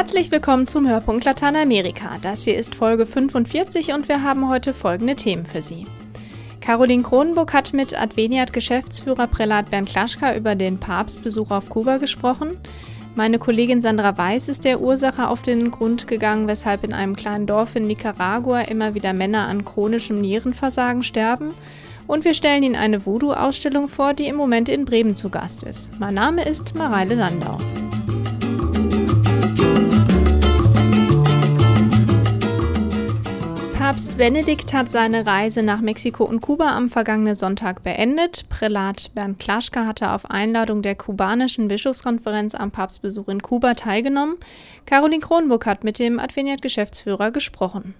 Herzlich willkommen zum Hörpunkt Lateinamerika. Das hier ist Folge 45 und wir haben heute folgende Themen für Sie. Caroline Kronenburg hat mit Adveniat-Geschäftsführer Prälat Bernd Klaschka über den Papstbesuch auf Kuba gesprochen. Meine Kollegin Sandra Weiß ist der Ursache auf den Grund gegangen, weshalb in einem kleinen Dorf in Nicaragua immer wieder Männer an chronischem Nierenversagen sterben. Und wir stellen Ihnen eine Voodoo-Ausstellung vor, die im Moment in Bremen zu Gast ist. Mein Name ist Mareile Landau. Papst Benedikt hat seine Reise nach Mexiko und Kuba am vergangenen Sonntag beendet. Prälat Bernd Klaschka hatte auf Einladung der kubanischen Bischofskonferenz am Papstbesuch in Kuba teilgenommen. Caroline Kronburg hat mit dem Adveniat-Geschäftsführer gesprochen.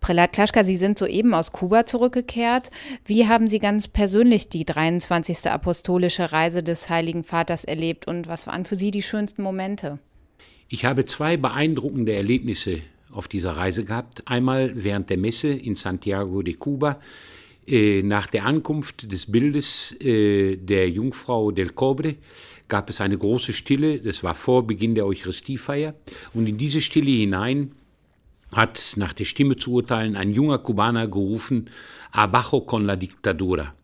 Prälat Klaschka, Sie sind soeben aus Kuba zurückgekehrt. Wie haben Sie ganz persönlich die 23. apostolische Reise des Heiligen Vaters erlebt und was waren für Sie die schönsten Momente? Ich habe zwei beeindruckende Erlebnisse auf dieser Reise gehabt. Einmal während der Messe in Santiago de Cuba, äh, nach der Ankunft des Bildes äh, der Jungfrau del Cobre gab es eine große Stille, das war vor Beginn der Eucharistiefeier, und in diese Stille hinein hat nach der Stimme zu urteilen ein junger Kubaner gerufen, Abajo con la dictadura,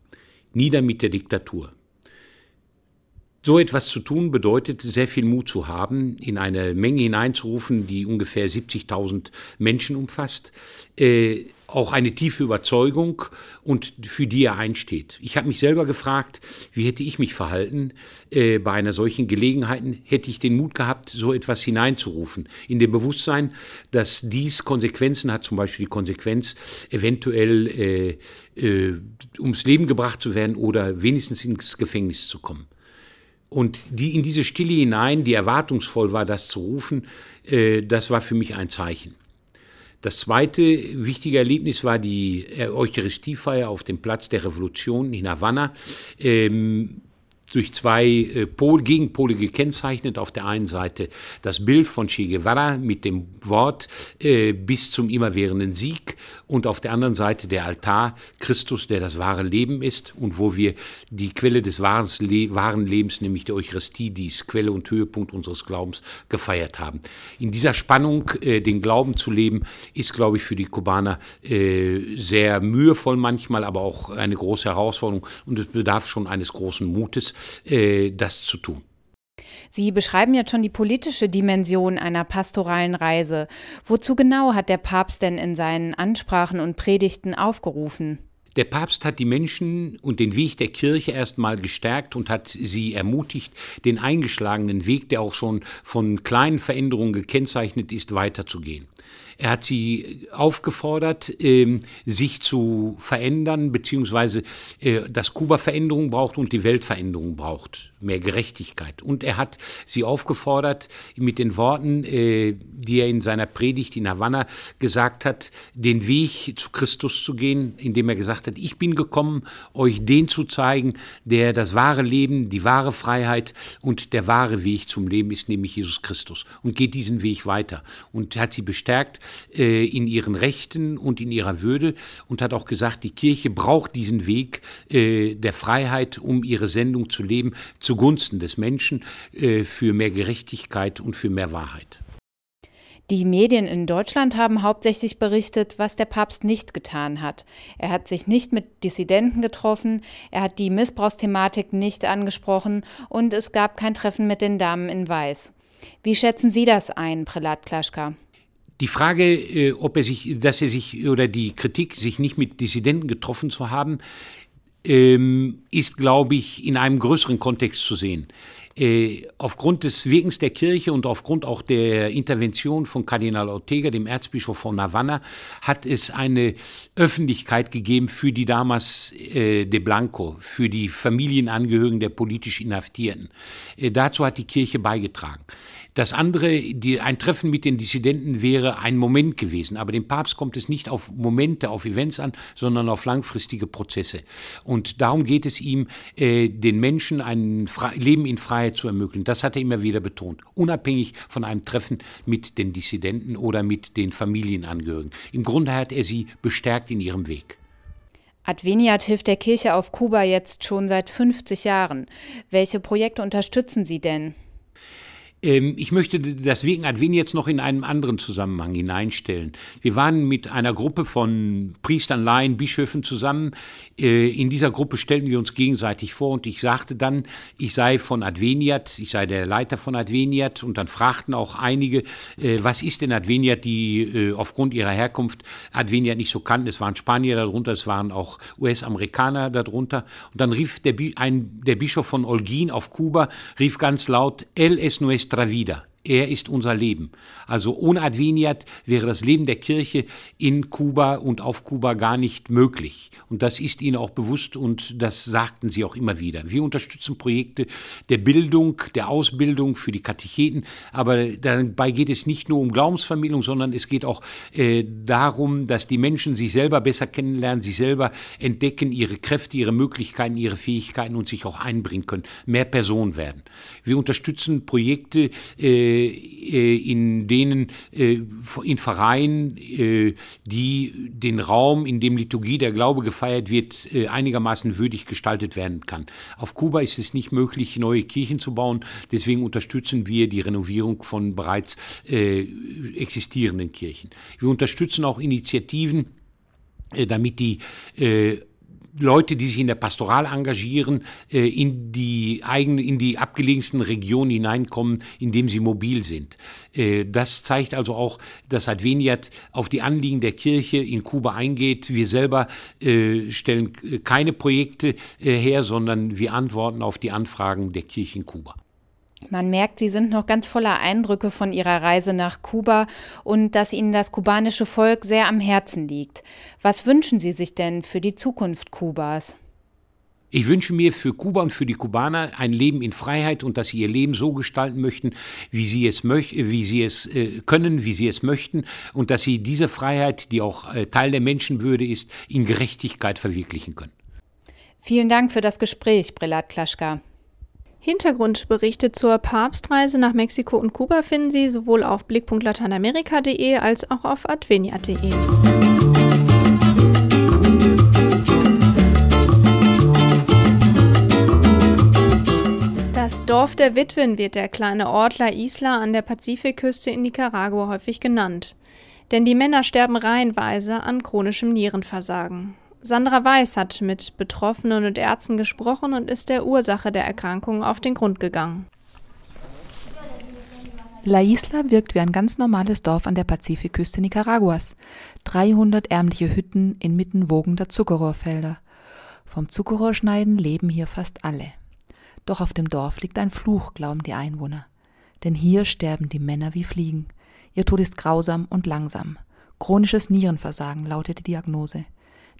nieder mit der Diktatur. So etwas zu tun bedeutet, sehr viel Mut zu haben, in eine Menge hineinzurufen, die ungefähr 70.000 Menschen umfasst, äh, auch eine tiefe Überzeugung und für die er einsteht. Ich habe mich selber gefragt, wie hätte ich mich verhalten äh, bei einer solchen Gelegenheit? Hätte ich den Mut gehabt, so etwas hineinzurufen, in dem Bewusstsein, dass dies Konsequenzen hat, zum Beispiel die Konsequenz, eventuell äh, äh, ums Leben gebracht zu werden oder wenigstens ins Gefängnis zu kommen. Und die in diese Stille hinein, die erwartungsvoll war, das zu rufen, äh, das war für mich ein Zeichen. Das zweite wichtige Erlebnis war die Eucharistiefeier auf dem Platz der Revolution in Havanna. Ähm, durch zwei äh, Pol, Gegenpole gekennzeichnet. Auf der einen Seite das Bild von Che Guevara mit dem Wort äh, bis zum immerwährenden Sieg und auf der anderen Seite der Altar Christus, der das wahre Leben ist und wo wir die Quelle des wahren, Le wahren Lebens, nämlich der Eucharistie, die ist Quelle und Höhepunkt unseres Glaubens, gefeiert haben. In dieser Spannung, äh, den Glauben zu leben, ist, glaube ich, für die Kubaner äh, sehr mühevoll manchmal, aber auch eine große Herausforderung und es bedarf schon eines großen Mutes, äh, das zu tun. Sie beschreiben jetzt schon die politische Dimension einer pastoralen Reise. Wozu genau hat der Papst denn in seinen Ansprachen und Predigten aufgerufen? Der Papst hat die Menschen und den Weg der Kirche erstmal gestärkt und hat sie ermutigt, den eingeschlagenen Weg, der auch schon von kleinen Veränderungen gekennzeichnet ist, weiterzugehen. Er hat sie aufgefordert, ähm, sich zu verändern, beziehungsweise äh, dass Kuba Veränderung braucht und die Welt Veränderung braucht, mehr Gerechtigkeit. Und er hat sie aufgefordert, mit den Worten, äh, die er in seiner Predigt in Havanna gesagt hat, den Weg zu Christus zu gehen, indem er gesagt hat, ich bin gekommen, euch den zu zeigen, der das wahre Leben, die wahre Freiheit und der wahre Weg zum Leben ist, nämlich Jesus Christus. Und geht diesen Weg weiter. Und hat sie bestärkt, äh, in ihren Rechten und in ihrer Würde und hat auch gesagt, die Kirche braucht diesen Weg äh, der Freiheit, um ihre Sendung zu leben, zugunsten des Menschen, äh, für mehr Gerechtigkeit und für mehr Wahrheit. Die Medien in Deutschland haben hauptsächlich berichtet, was der Papst nicht getan hat. Er hat sich nicht mit Dissidenten getroffen, er hat die Missbrauchsthematik nicht angesprochen und es gab kein Treffen mit den Damen in Weiß. Wie schätzen Sie das ein, Prälat Klaschka? Die Frage, äh, ob er sich, dass er sich oder die Kritik, sich nicht mit Dissidenten getroffen zu haben, ähm, ist, glaube ich, in einem größeren Kontext zu sehen. Äh, aufgrund des Wirkens der Kirche und aufgrund auch der Intervention von Kardinal Ortega, dem Erzbischof von Havanna, hat es eine Öffentlichkeit gegeben für die Damas äh, de Blanco, für die Familienangehörigen der politisch Inhaftierten. Äh, dazu hat die Kirche beigetragen. Das andere, die, ein Treffen mit den Dissidenten wäre ein Moment gewesen. Aber dem Papst kommt es nicht auf Momente, auf Events an, sondern auf langfristige Prozesse. Und darum geht es ihm, äh, den Menschen ein Fre Leben in Freiheit zu ermöglichen. Das hat er immer wieder betont. Unabhängig von einem Treffen mit den Dissidenten oder mit den Familienangehörigen. Im Grunde hat er sie bestärkt in ihrem Weg. Adveniat hilft der Kirche auf Kuba jetzt schon seit 50 Jahren. Welche Projekte unterstützen Sie denn? Ähm, ich möchte das Wirken Advent jetzt noch in einen anderen Zusammenhang hineinstellen. Wir waren mit einer Gruppe von Priestern, Laien, Bischöfen zusammen. Äh, in dieser Gruppe stellten wir uns gegenseitig vor und ich sagte dann, ich sei von Adveniat, ich sei der Leiter von Adveniat und dann fragten auch einige, äh, was ist denn Adveniat, die äh, aufgrund ihrer Herkunft Adveniat nicht so kannten. Es waren Spanier darunter, es waren auch US-Amerikaner darunter. Und dann rief der, ein, der Bischof von Olgin auf Kuba, rief ganz laut, El es nuestra. Er ist unser Leben. Also ohne Adveniat wäre das Leben der Kirche in Kuba und auf Kuba gar nicht möglich. Und das ist ihnen auch bewusst und das sagten sie auch immer wieder. Wir unterstützen Projekte der Bildung, der Ausbildung für die Katecheten, aber dabei geht es nicht nur um Glaubensvermittlung, sondern es geht auch äh, darum, dass die Menschen sich selber besser kennenlernen, sich selber entdecken, ihre Kräfte, ihre Möglichkeiten, ihre Fähigkeiten und sich auch einbringen können, mehr Person werden. Wir unterstützen Projekte, äh, in denen äh, in Vereinen, äh, die den Raum, in dem Liturgie der Glaube gefeiert wird, einigermaßen würdig gestaltet werden kann. Auf Kuba ist es nicht möglich, neue Kirchen zu bauen. Deswegen unterstützen wir die Renovierung von bereits existierenden Kirchen. Wir unterstützen auch Initiativen, damit die Leute, die sich in der Pastoral engagieren, äh, in die eigene, in die abgelegensten Regionen hineinkommen, indem sie mobil sind. Äh, das zeigt also auch, dass Adveniat auf die Anliegen der Kirche in Kuba eingeht. Wir selber äh, stellen keine Projekte her, sondern wir antworten auf die Anfragen der Kirche in Kuba. Man merkt, Sie sind noch ganz voller Eindrücke von Ihrer Reise nach Kuba und dass Ihnen das kubanische Volk sehr am Herzen liegt. Was wünschen Sie sich denn für die Zukunft Kubas? Ich wünsche mir für Kuba und für die Kubaner ein Leben in Freiheit und dass sie ihr Leben so gestalten möchten, wie sie es, möch wie sie es äh, können, wie sie es möchten und dass sie diese Freiheit, die auch äh, Teil der Menschenwürde ist, in Gerechtigkeit verwirklichen können. Vielen Dank für das Gespräch, Brelat Klaschka. Hintergrundberichte zur Papstreise nach Mexiko und Kuba finden Sie sowohl auf blick.lateinamerika.de als auch auf advenia.de. Das Dorf der Witwen wird der kleine Ort La Isla an der Pazifikküste in Nicaragua häufig genannt. Denn die Männer sterben reihenweise an chronischem Nierenversagen. Sandra Weiß hat mit Betroffenen und Ärzten gesprochen und ist der Ursache der Erkrankung auf den Grund gegangen. La Isla wirkt wie ein ganz normales Dorf an der Pazifikküste Nicaraguas. 300 ärmliche Hütten inmitten wogender Zuckerrohrfelder. Vom Zuckerrohrschneiden leben hier fast alle. Doch auf dem Dorf liegt ein Fluch, glauben die Einwohner. Denn hier sterben die Männer wie Fliegen. Ihr Tod ist grausam und langsam. Chronisches Nierenversagen lautet die Diagnose.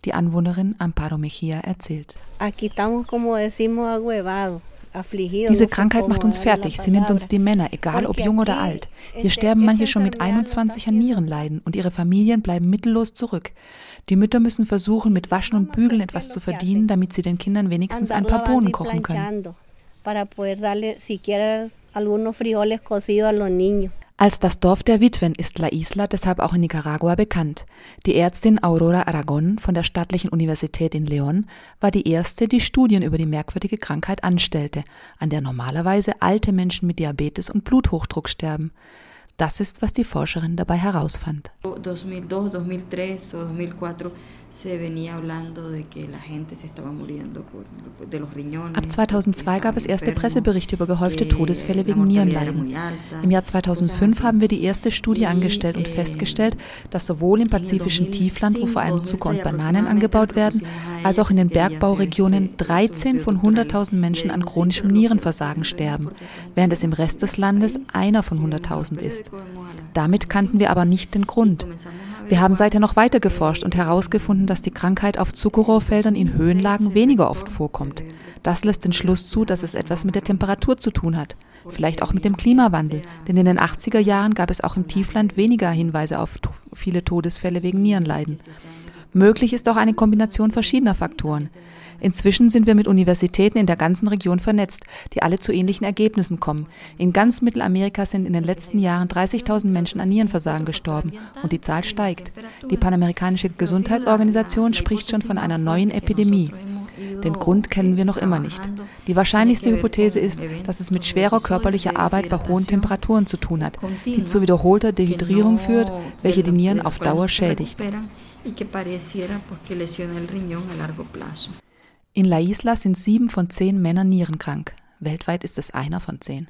Die Anwohnerin Amparo Mejia erzählt. Diese Krankheit macht uns fertig. Sie nimmt uns die Männer, egal ob jung oder alt. Hier sterben manche schon mit 21 an Nierenleiden und ihre Familien bleiben mittellos zurück. Die Mütter müssen versuchen, mit Waschen und Bügeln etwas zu verdienen, damit sie den Kindern wenigstens ein paar Bohnen kochen können. Als das Dorf der Witwen ist La Isla deshalb auch in Nicaragua bekannt. Die Ärztin Aurora Aragon von der Staatlichen Universität in León war die erste, die Studien über die merkwürdige Krankheit anstellte, an der normalerweise alte Menschen mit Diabetes und Bluthochdruck sterben. Das ist, was die Forscherin dabei herausfand. 2002, 2003 oder 2004 Ab 2002 gab es erste Presseberichte über gehäufte Todesfälle wegen Nierenleiden. Im Jahr 2005 haben wir die erste Studie angestellt und festgestellt, dass sowohl im pazifischen Tiefland, wo vor allem Zucker und Bananen angebaut werden, als auch in den Bergbauregionen 13 von 100.000 Menschen an chronischem Nierenversagen sterben, während es im Rest des Landes einer von 100.000 ist. Damit kannten wir aber nicht den Grund. Wir haben seither noch weiter geforscht und herausgefunden, dass die Krankheit auf Zuckerrohrfeldern in Höhenlagen weniger oft vorkommt. Das lässt den Schluss zu, dass es etwas mit der Temperatur zu tun hat. Vielleicht auch mit dem Klimawandel, denn in den 80er Jahren gab es auch im Tiefland weniger Hinweise auf viele Todesfälle wegen Nierenleiden. Möglich ist auch eine Kombination verschiedener Faktoren. Inzwischen sind wir mit Universitäten in der ganzen Region vernetzt, die alle zu ähnlichen Ergebnissen kommen. In ganz Mittelamerika sind in den letzten Jahren 30.000 Menschen an Nierenversagen gestorben und die Zahl steigt. Die Panamerikanische Gesundheitsorganisation spricht schon von einer neuen Epidemie. Den Grund kennen wir noch immer nicht. Die wahrscheinlichste Hypothese ist, dass es mit schwerer körperlicher Arbeit bei hohen Temperaturen zu tun hat, die zu wiederholter Dehydrierung führt, welche die Nieren auf Dauer schädigt. In La Isla sind sieben von zehn Männern nierenkrank. Weltweit ist es einer von zehn.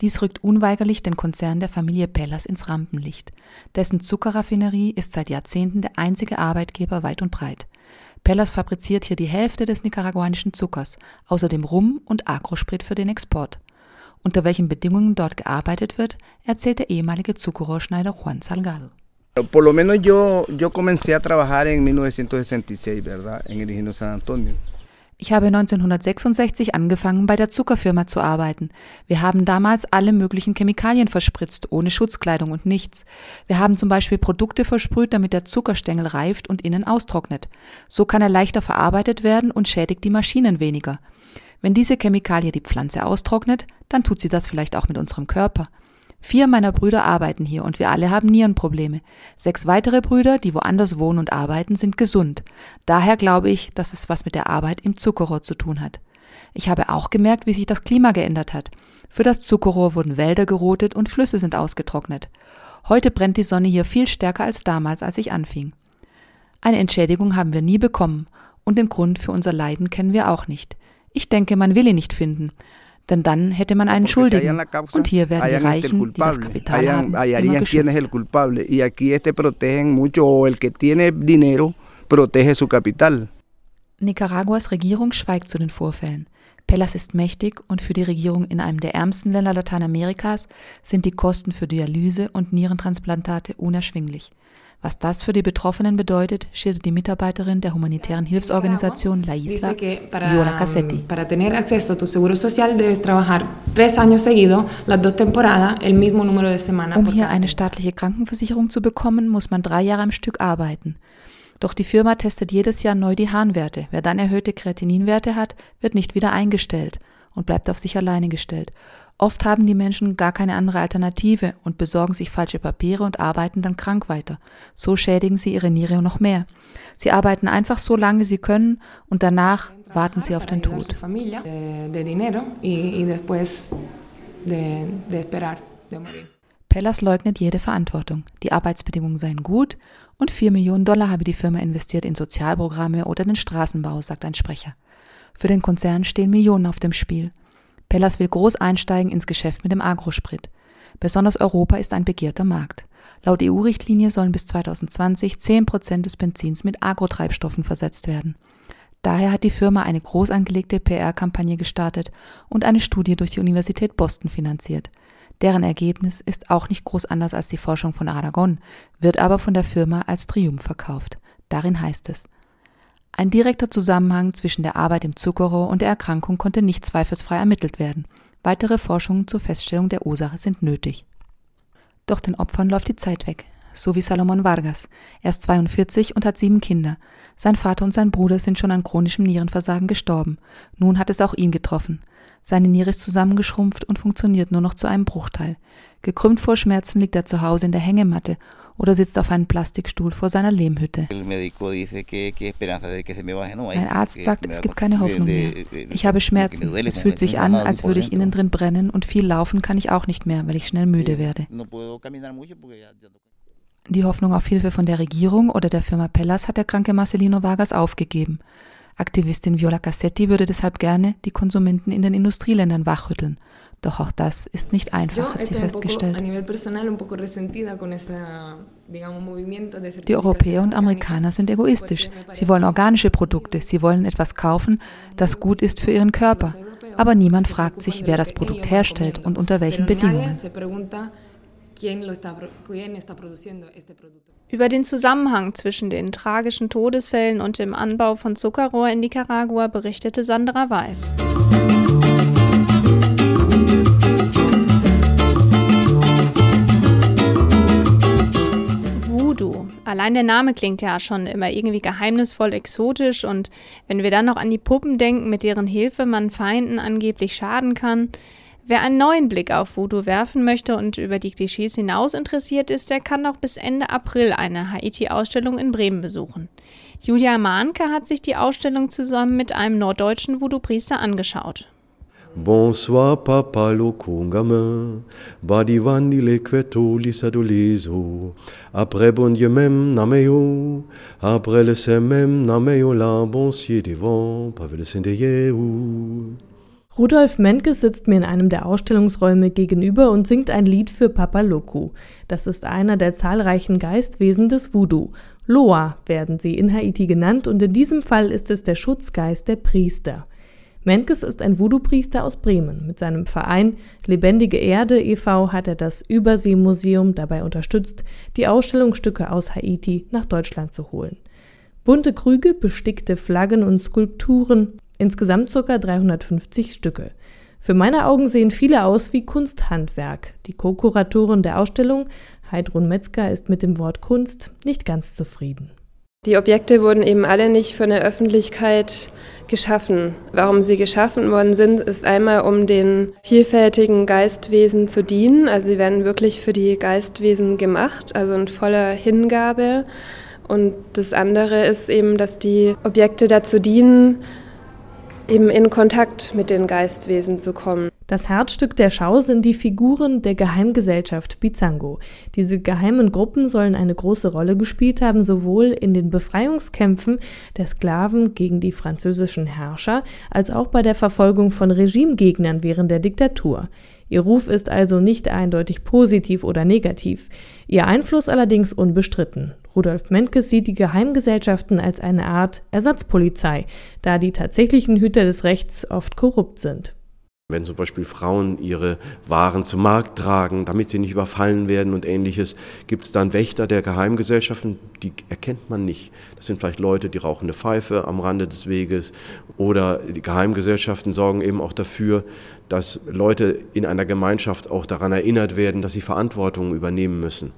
Dies rückt unweigerlich den Konzern der Familie Pellas ins Rampenlicht. Dessen Zuckerraffinerie ist seit Jahrzehnten der einzige Arbeitgeber weit und breit. Pellas fabriziert hier die Hälfte des nicaraguanischen Zuckers, außerdem Rum und Agrosprit für den Export. Unter welchen Bedingungen dort gearbeitet wird, erzählt der ehemalige Zuckerrohrschneider Juan Salgado. Por lo menos yo, yo comencé a trabajar en 1966, ¿verdad? En el San Antonio. Ich habe 1966 angefangen, bei der Zuckerfirma zu arbeiten. Wir haben damals alle möglichen Chemikalien verspritzt, ohne Schutzkleidung und nichts. Wir haben zum Beispiel Produkte versprüht, damit der Zuckerstängel reift und innen austrocknet. So kann er leichter verarbeitet werden und schädigt die Maschinen weniger. Wenn diese Chemikalie die Pflanze austrocknet, dann tut sie das vielleicht auch mit unserem Körper. Vier meiner Brüder arbeiten hier und wir alle haben Nierenprobleme. Sechs weitere Brüder, die woanders wohnen und arbeiten, sind gesund. Daher glaube ich, dass es was mit der Arbeit im Zuckerrohr zu tun hat. Ich habe auch gemerkt, wie sich das Klima geändert hat. Für das Zuckerrohr wurden Wälder gerotet und Flüsse sind ausgetrocknet. Heute brennt die Sonne hier viel stärker als damals, als ich anfing. Eine Entschädigung haben wir nie bekommen und den Grund für unser Leiden kennen wir auch nicht. Ich denke, man will ihn nicht finden. Denn dann hätte man einen Schuldigen. Und hier werden die Reichen, die das Kapital haben, immer geschützt. Nicaraguas Regierung schweigt zu den Vorfällen. Pellas ist mächtig und für die Regierung in einem der ärmsten Länder Lateinamerikas sind die Kosten für Dialyse und Nierentransplantate unerschwinglich. Was das für die Betroffenen bedeutet, schildert die Mitarbeiterin der humanitären Hilfsorganisation La Isla, Viola Cassetti. Para tener acceso a tu seguro social debes trabajar tres años seguidos, las dos temporadas, el mismo número de semanas. Um hier eine staatliche Krankenversicherung zu bekommen, muss man drei Jahre am Stück arbeiten. Doch die Firma testet jedes Jahr neu die Harnwerte. Wer dann erhöhte Kreatininwerte hat, wird nicht wieder eingestellt und bleibt auf sich alleine gestellt. Oft haben die Menschen gar keine andere Alternative und besorgen sich falsche Papiere und arbeiten dann krank weiter. So schädigen sie ihre Niere noch mehr. Sie arbeiten einfach so lange sie können und danach warten sie auf den Tod. Pellas leugnet jede Verantwortung. Die Arbeitsbedingungen seien gut und 4 Millionen Dollar habe die Firma investiert in Sozialprogramme oder den Straßenbau, sagt ein Sprecher. Für den Konzern stehen Millionen auf dem Spiel. Pellas will groß einsteigen ins Geschäft mit dem Agrosprit. Besonders Europa ist ein begehrter Markt. Laut EU-Richtlinie sollen bis 2020 10 Prozent des Benzins mit Agrotreibstoffen versetzt werden. Daher hat die Firma eine groß angelegte PR-Kampagne gestartet und eine Studie durch die Universität Boston finanziert. Deren Ergebnis ist auch nicht groß anders als die Forschung von Aragon, wird aber von der Firma als Triumph verkauft. Darin heißt es, ein direkter Zusammenhang zwischen der Arbeit im Zuckerrohr und der Erkrankung konnte nicht zweifelsfrei ermittelt werden. Weitere Forschungen zur Feststellung der Ursache sind nötig. Doch den Opfern läuft die Zeit weg, so wie Salomon Vargas. Er ist 42 und hat sieben Kinder. Sein Vater und sein Bruder sind schon an chronischem Nierenversagen gestorben. Nun hat es auch ihn getroffen. Seine Niere ist zusammengeschrumpft und funktioniert nur noch zu einem Bruchteil. Gekrümmt vor Schmerzen liegt er zu Hause in der Hängematte oder sitzt auf einem Plastikstuhl vor seiner Lehmhütte. Ein Arzt sagt, es gibt keine Hoffnung mehr. Ich habe Schmerzen. Es fühlt sich an, als würde ich innen drin brennen und viel laufen kann ich auch nicht mehr, weil ich schnell müde werde. Die Hoffnung auf Hilfe von der Regierung oder der Firma Pellas hat der kranke Marcelino Vargas aufgegeben. Aktivistin Viola Cassetti würde deshalb gerne die Konsumenten in den Industrieländern wachrütteln. Doch auch das ist nicht einfach, hat sie festgestellt. Die Europäer und Amerikaner sind egoistisch. Sie wollen organische Produkte, sie wollen etwas kaufen, das gut ist für ihren Körper. Aber niemand fragt sich, wer das Produkt herstellt und unter welchen Bedingungen. Über den Zusammenhang zwischen den tragischen Todesfällen und dem Anbau von Zuckerrohr in Nicaragua berichtete Sandra Weiß. Allein der Name klingt ja schon immer irgendwie geheimnisvoll exotisch und wenn wir dann noch an die Puppen denken, mit deren Hilfe man Feinden angeblich schaden kann, Wer einen neuen Blick auf Voodoo werfen möchte und über die Klischees hinaus interessiert ist, der kann noch bis Ende April eine Haiti-Ausstellung in Bremen besuchen. Julia Mahnke hat sich die Ausstellung zusammen mit einem norddeutschen Voodoo-Priester angeschaut. Bonsoir papa loco gamin, badivandi lequeto lisadoleso, après bon Dieu même nameo, après le sem même nameo la bonsier des vents, pavel le Rudolf Menkes sitzt mir in einem der Ausstellungsräume gegenüber und singt ein Lied für Papa Loco. Das ist einer der zahlreichen Geistwesen des Voodoo. Loa werden sie in Haiti genannt und in diesem Fall ist es der Schutzgeist der Priester. Menkes ist ein Voodoo-Priester aus Bremen. Mit seinem Verein Lebendige Erde e.V. hat er das Überseemuseum dabei unterstützt, die Ausstellungsstücke aus Haiti nach Deutschland zu holen. Bunte Krüge, bestickte Flaggen und Skulpturen Insgesamt ca. 350 Stücke. Für meine Augen sehen viele aus wie Kunsthandwerk. Die Co-Kuratorin der Ausstellung, Heidrun Metzger, ist mit dem Wort Kunst nicht ganz zufrieden. Die Objekte wurden eben alle nicht von der Öffentlichkeit geschaffen. Warum sie geschaffen worden sind, ist einmal, um den vielfältigen Geistwesen zu dienen. Also sie werden wirklich für die Geistwesen gemacht, also in voller Hingabe. Und das andere ist eben, dass die Objekte dazu dienen, eben in Kontakt mit den Geistwesen zu kommen. Das Herzstück der Schau sind die Figuren der Geheimgesellschaft Bizango. Diese geheimen Gruppen sollen eine große Rolle gespielt haben, sowohl in den Befreiungskämpfen der Sklaven gegen die französischen Herrscher, als auch bei der Verfolgung von Regimegegnern während der Diktatur. Ihr Ruf ist also nicht eindeutig positiv oder negativ, ihr Einfluss allerdings unbestritten. Rudolf Menkes sieht die Geheimgesellschaften als eine Art Ersatzpolizei, da die tatsächlichen Hüter des Rechts oft korrupt sind. Wenn zum Beispiel Frauen ihre Waren zum Markt tragen, damit sie nicht überfallen werden und ähnliches, gibt es dann Wächter der Geheimgesellschaften, die erkennt man nicht. Das sind vielleicht Leute, die rauchen eine Pfeife am Rande des Weges oder die Geheimgesellschaften sorgen eben auch dafür, dass Leute in einer Gemeinschaft auch daran erinnert werden, dass sie Verantwortung übernehmen müssen.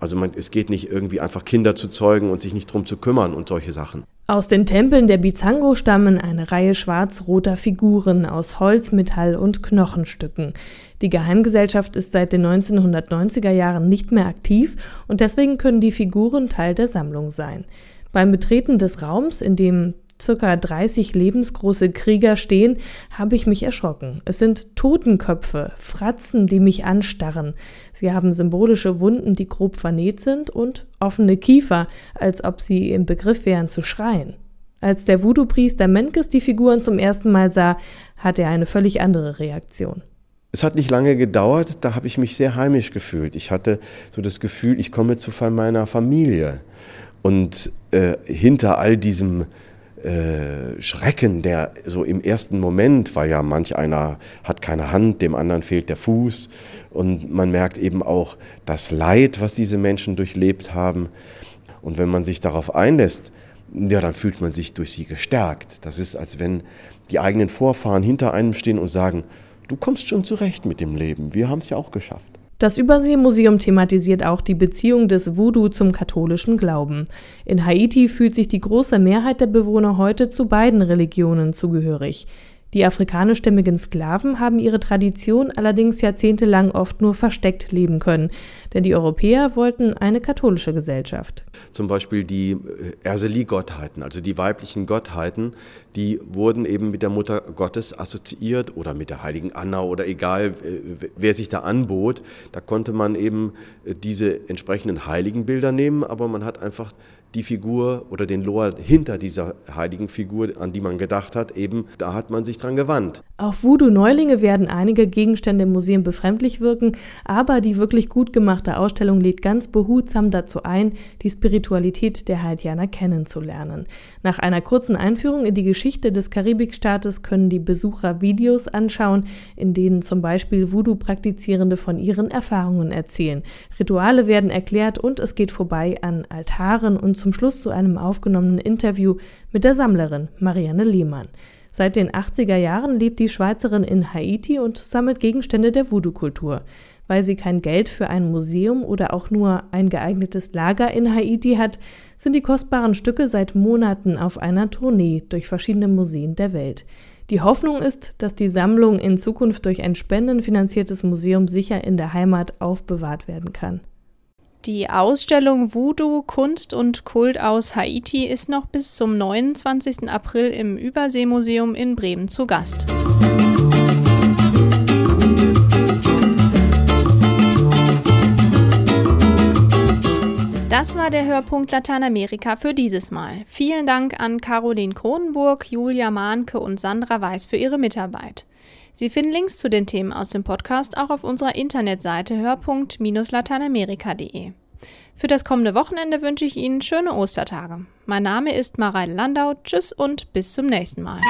Also man, es geht nicht irgendwie einfach Kinder zu zeugen und sich nicht drum zu kümmern und solche Sachen. Aus den Tempeln der Bizango stammen eine Reihe schwarz-roter Figuren aus Holz, Metall und Knochenstücken. Die Geheimgesellschaft ist seit den 1990er Jahren nicht mehr aktiv und deswegen können die Figuren Teil der Sammlung sein. Beim Betreten des Raums, in dem circa 30 lebensgroße Krieger stehen, habe ich mich erschrocken. Es sind Totenköpfe, Fratzen, die mich anstarren. Sie haben symbolische Wunden, die grob vernäht sind und offene Kiefer, als ob sie im Begriff wären zu schreien. Als der Voodoo-Priester Menkes die Figuren zum ersten Mal sah, hatte er eine völlig andere Reaktion. Es hat nicht lange gedauert, da habe ich mich sehr heimisch gefühlt. Ich hatte so das Gefühl, ich komme zu meiner Familie. Und äh, hinter all diesem äh, Schrecken, der so im ersten Moment, weil ja manch einer hat keine Hand, dem anderen fehlt der Fuß und man merkt eben auch das Leid, was diese Menschen durchlebt haben. Und wenn man sich darauf einlässt, ja, dann fühlt man sich durch sie gestärkt. Das ist, als wenn die eigenen Vorfahren hinter einem stehen und sagen, du kommst schon zurecht mit dem Leben, wir haben es ja auch geschafft. Das Überseemuseum thematisiert auch die Beziehung des Voodoo zum katholischen Glauben. In Haiti fühlt sich die große Mehrheit der Bewohner heute zu beiden Religionen zugehörig. Die afrikanischstämmigen Sklaven haben ihre Tradition allerdings jahrzehntelang oft nur versteckt leben können, denn die Europäer wollten eine katholische Gesellschaft. Zum Beispiel die äh, Erseli-Gottheiten, also die weiblichen Gottheiten, die wurden eben mit der Mutter Gottes assoziiert oder mit der heiligen Anna oder egal, äh, wer sich da anbot. Da konnte man eben äh, diese entsprechenden heiligen Bilder nehmen, aber man hat einfach die Figur oder den Loa hinter dieser heiligen Figur, an die man gedacht hat, eben da hat man sich dran gewandt. Auf Voodoo-Neulinge werden einige Gegenstände im Museum befremdlich wirken, aber die wirklich gut gemachte Ausstellung lädt ganz behutsam dazu ein, die Spiritualität der Haitianer kennenzulernen. Nach einer kurzen Einführung in die Geschichte des Karibikstaates können die Besucher Videos anschauen, in denen zum Beispiel Voodoo-Praktizierende von ihren Erfahrungen erzählen. Rituale werden erklärt und es geht vorbei an Altaren und zum Schluss zu einem aufgenommenen Interview mit der Sammlerin Marianne Lehmann. Seit den 80er Jahren lebt die Schweizerin in Haiti und sammelt Gegenstände der Voodoo-Kultur. Weil sie kein Geld für ein Museum oder auch nur ein geeignetes Lager in Haiti hat, sind die kostbaren Stücke seit Monaten auf einer Tournee durch verschiedene Museen der Welt. Die Hoffnung ist, dass die Sammlung in Zukunft durch ein spendenfinanziertes Museum sicher in der Heimat aufbewahrt werden kann. Die Ausstellung Voodoo Kunst und Kult aus Haiti ist noch bis zum 29. April im Überseemuseum in Bremen zu Gast. Das war der Hörpunkt Lateinamerika für dieses Mal. Vielen Dank an Caroline Kronenburg, Julia Mahnke und Sandra Weiß für ihre Mitarbeit. Sie finden Links zu den Themen aus dem Podcast auch auf unserer Internetseite hörpunkt-lateinamerika.de. Für das kommende Wochenende wünsche ich Ihnen schöne Ostertage. Mein Name ist Mareile Landau. Tschüss und bis zum nächsten Mal.